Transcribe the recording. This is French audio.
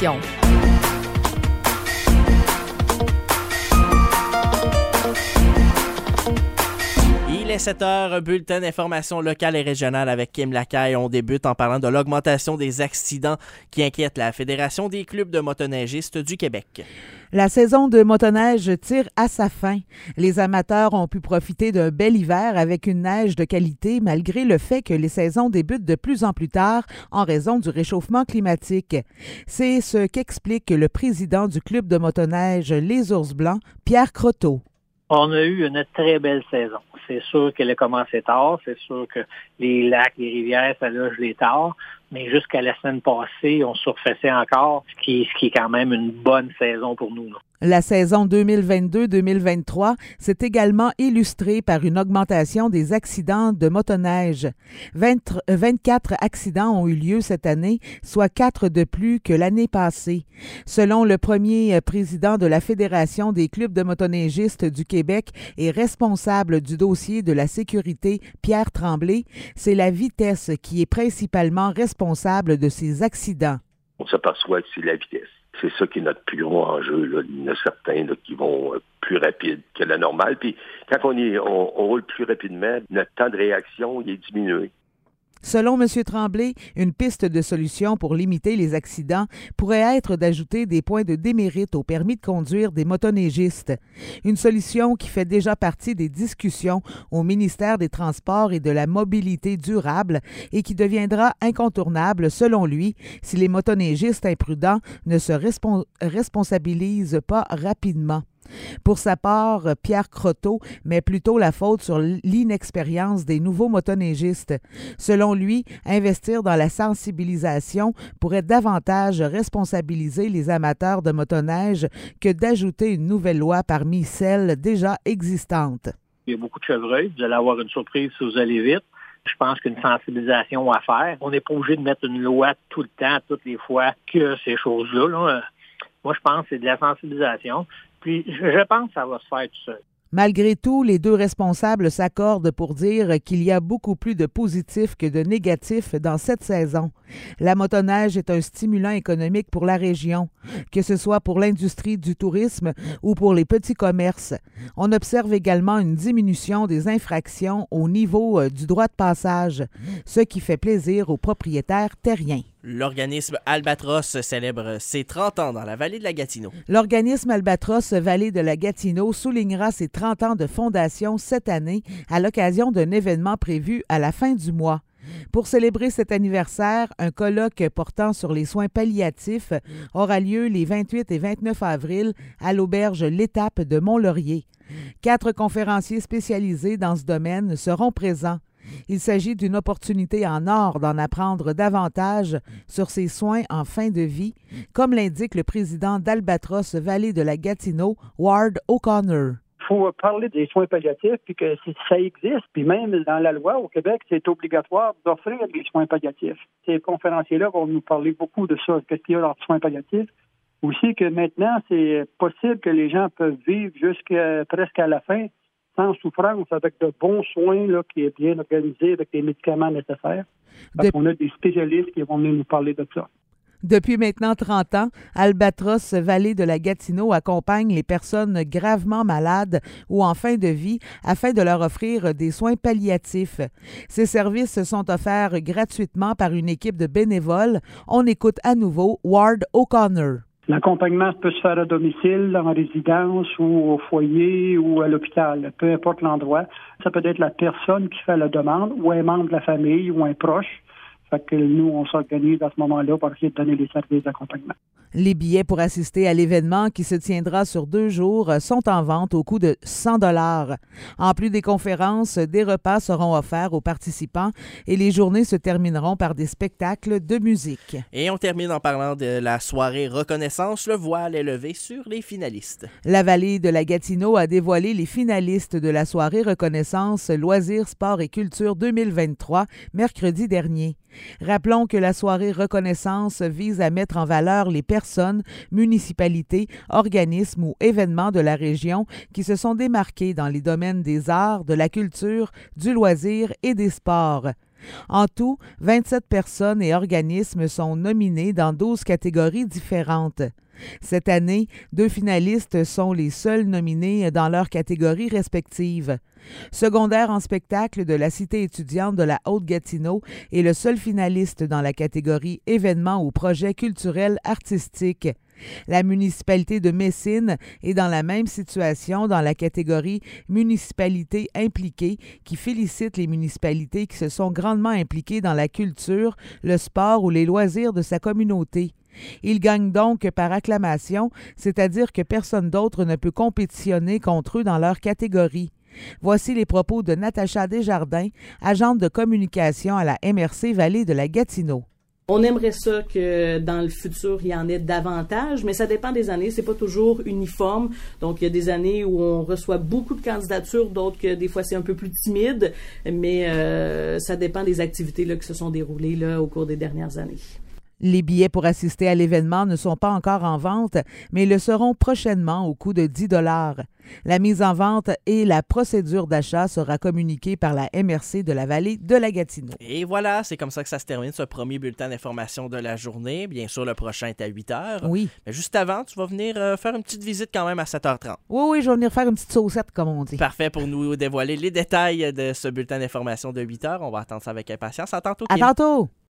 émission. 7h, bulletin d'information locale et régionale avec Kim Lacaille. On débute en parlant de l'augmentation des accidents qui inquiète la Fédération des clubs de motoneigistes du Québec. La saison de motoneige tire à sa fin. Les amateurs ont pu profiter d'un bel hiver avec une neige de qualité malgré le fait que les saisons débutent de plus en plus tard en raison du réchauffement climatique. C'est ce qu'explique le président du club de motoneige Les Ours Blancs, Pierre Croteau. On a eu une très belle saison. C'est sûr qu'elle a commencé tard. C'est sûr que les lacs, les rivières, ça loge les tard. Mais jusqu'à la semaine passée, on surfaçait encore, ce qui, est quand même une bonne saison pour nous. La saison 2022-2023 s'est également illustrée par une augmentation des accidents de motoneige. 20, 24 accidents ont eu lieu cette année, soit 4 de plus que l'année passée. Selon le premier président de la Fédération des clubs de motoneigistes du Québec et responsable du dossier de la sécurité, Pierre Tremblay, c'est la vitesse qui est principalement responsable de ces accidents. On s'aperçoit que c'est la vitesse c'est ça qui est notre plus gros enjeu. Là. Il y en a certains qui vont euh, plus rapide que la normale. Puis quand on, on roule plus rapidement, notre temps de réaction il est diminué. Selon M. Tremblay, une piste de solution pour limiter les accidents pourrait être d'ajouter des points de démérite au permis de conduire des motoneigistes. Une solution qui fait déjà partie des discussions au ministère des Transports et de la Mobilité durable et qui deviendra incontournable, selon lui, si les motoneigistes imprudents ne se respons responsabilisent pas rapidement. Pour sa part, Pierre Croteau met plutôt la faute sur l'inexpérience des nouveaux motoneigistes. Selon lui, investir dans la sensibilisation pourrait davantage responsabiliser les amateurs de motoneige que d'ajouter une nouvelle loi parmi celles déjà existantes. Il y a beaucoup de chevreuils. Vous allez avoir une surprise si vous allez vite. Je pense qu'une sensibilisation à faire. On n'est pas obligé de mettre une loi tout le temps, toutes les fois que ces choses-là. Là. Moi, je pense que c'est de la sensibilisation. Puis je pense que ça va se faire tout seul. Malgré tout, les deux responsables s'accordent pour dire qu'il y a beaucoup plus de positifs que de négatifs dans cette saison. La motoneige est un stimulant économique pour la région, que ce soit pour l'industrie du tourisme ou pour les petits commerces. On observe également une diminution des infractions au niveau euh, du droit de passage, ce qui fait plaisir aux propriétaires terriens. L'organisme Albatros célèbre ses 30 ans dans la vallée de la Gatineau. L'organisme Albatros Vallée de la Gatineau soulignera ses 30 ans de fondation cette année à l'occasion d'un événement prévu à la fin du mois. Pour célébrer cet anniversaire, un colloque portant sur les soins palliatifs aura lieu les 28 et 29 avril à l'auberge L'Étape de Mont-Laurier. Quatre conférenciers spécialisés dans ce domaine seront présents. Il s'agit d'une opportunité en or d'en apprendre davantage sur ces soins en fin de vie, comme l'indique le président d'Albatros Vallée de la Gatineau, Ward O'Connor faut parler des soins palliatifs, puis que ça existe, puis même dans la loi au Québec, c'est obligatoire d'offrir des soins palliatifs. Ces conférenciers-là vont nous parler beaucoup de ça, qu'est-ce qu'il y a dans les soins palliatifs. Aussi que maintenant, c'est possible que les gens peuvent vivre jusqu'à presque à la fin sans souffrance, avec de bons soins là, qui est bien organisé, avec les médicaments nécessaires. De... On a des spécialistes qui vont venir nous parler de ça. Depuis maintenant 30 ans, Albatros Vallée de la Gatineau accompagne les personnes gravement malades ou en fin de vie afin de leur offrir des soins palliatifs. Ces services sont offerts gratuitement par une équipe de bénévoles. On écoute à nouveau Ward O'Connor. L'accompagnement peut se faire à domicile, en résidence ou au foyer ou à l'hôpital, peu importe l'endroit. Ça peut être la personne qui fait la demande ou un membre de la famille ou un proche. Fait que nous, on s'organise à ce moment-là pour essayer de donner les services d'accompagnement. Les billets pour assister à l'événement qui se tiendra sur deux jours sont en vente au coût de 100 dollars. En plus des conférences, des repas seront offerts aux participants et les journées se termineront par des spectacles de musique. Et on termine en parlant de la soirée reconnaissance. Le voile est levé sur les finalistes. La vallée de la Gatineau a dévoilé les finalistes de la soirée reconnaissance loisirs, sport et culture 2023 mercredi dernier. Rappelons que la soirée reconnaissance vise à mettre en valeur les personnes, municipalités, organismes ou événements de la région qui se sont démarqués dans les domaines des arts, de la culture, du loisir et des sports. En tout, 27 personnes et organismes sont nominés dans 12 catégories différentes. Cette année, deux finalistes sont les seuls nominés dans leurs catégories respectives. Secondaire en spectacle de la Cité étudiante de la Haute-Gatineau est le seul finaliste dans la catégorie événements ou projets culturels artistiques. La municipalité de Messine est dans la même situation dans la catégorie municipalité impliquée qui félicite les municipalités qui se sont grandement impliquées dans la culture, le sport ou les loisirs de sa communauté. Ils gagnent donc par acclamation, c'est-à-dire que personne d'autre ne peut compétitionner contre eux dans leur catégorie. Voici les propos de Natacha Desjardins, agente de communication à la MRC Vallée de la Gatineau. On aimerait ça que dans le futur, il y en ait davantage, mais ça dépend des années. C'est pas toujours uniforme. Donc, il y a des années où on reçoit beaucoup de candidatures, d'autres que des fois c'est un peu plus timide, mais euh, ça dépend des activités là, qui se sont déroulées là, au cours des dernières années. Les billets pour assister à l'événement ne sont pas encore en vente, mais le seront prochainement au coût de 10 dollars. La mise en vente et la procédure d'achat sera communiquée par la MRC de la vallée de la Gatineau. Et voilà, c'est comme ça que ça se termine ce premier bulletin d'information de la journée. Bien sûr, le prochain est à 8 heures. Oui. Mais juste avant, tu vas venir euh, faire une petite visite quand même à 7h30. Oui, oui, je vais venir faire une petite saucette, comme on dit. Parfait pour nous dévoiler les détails de ce bulletin d'information de 8 heures. On va attendre ça avec impatience. À tantôt. À Kim. tantôt!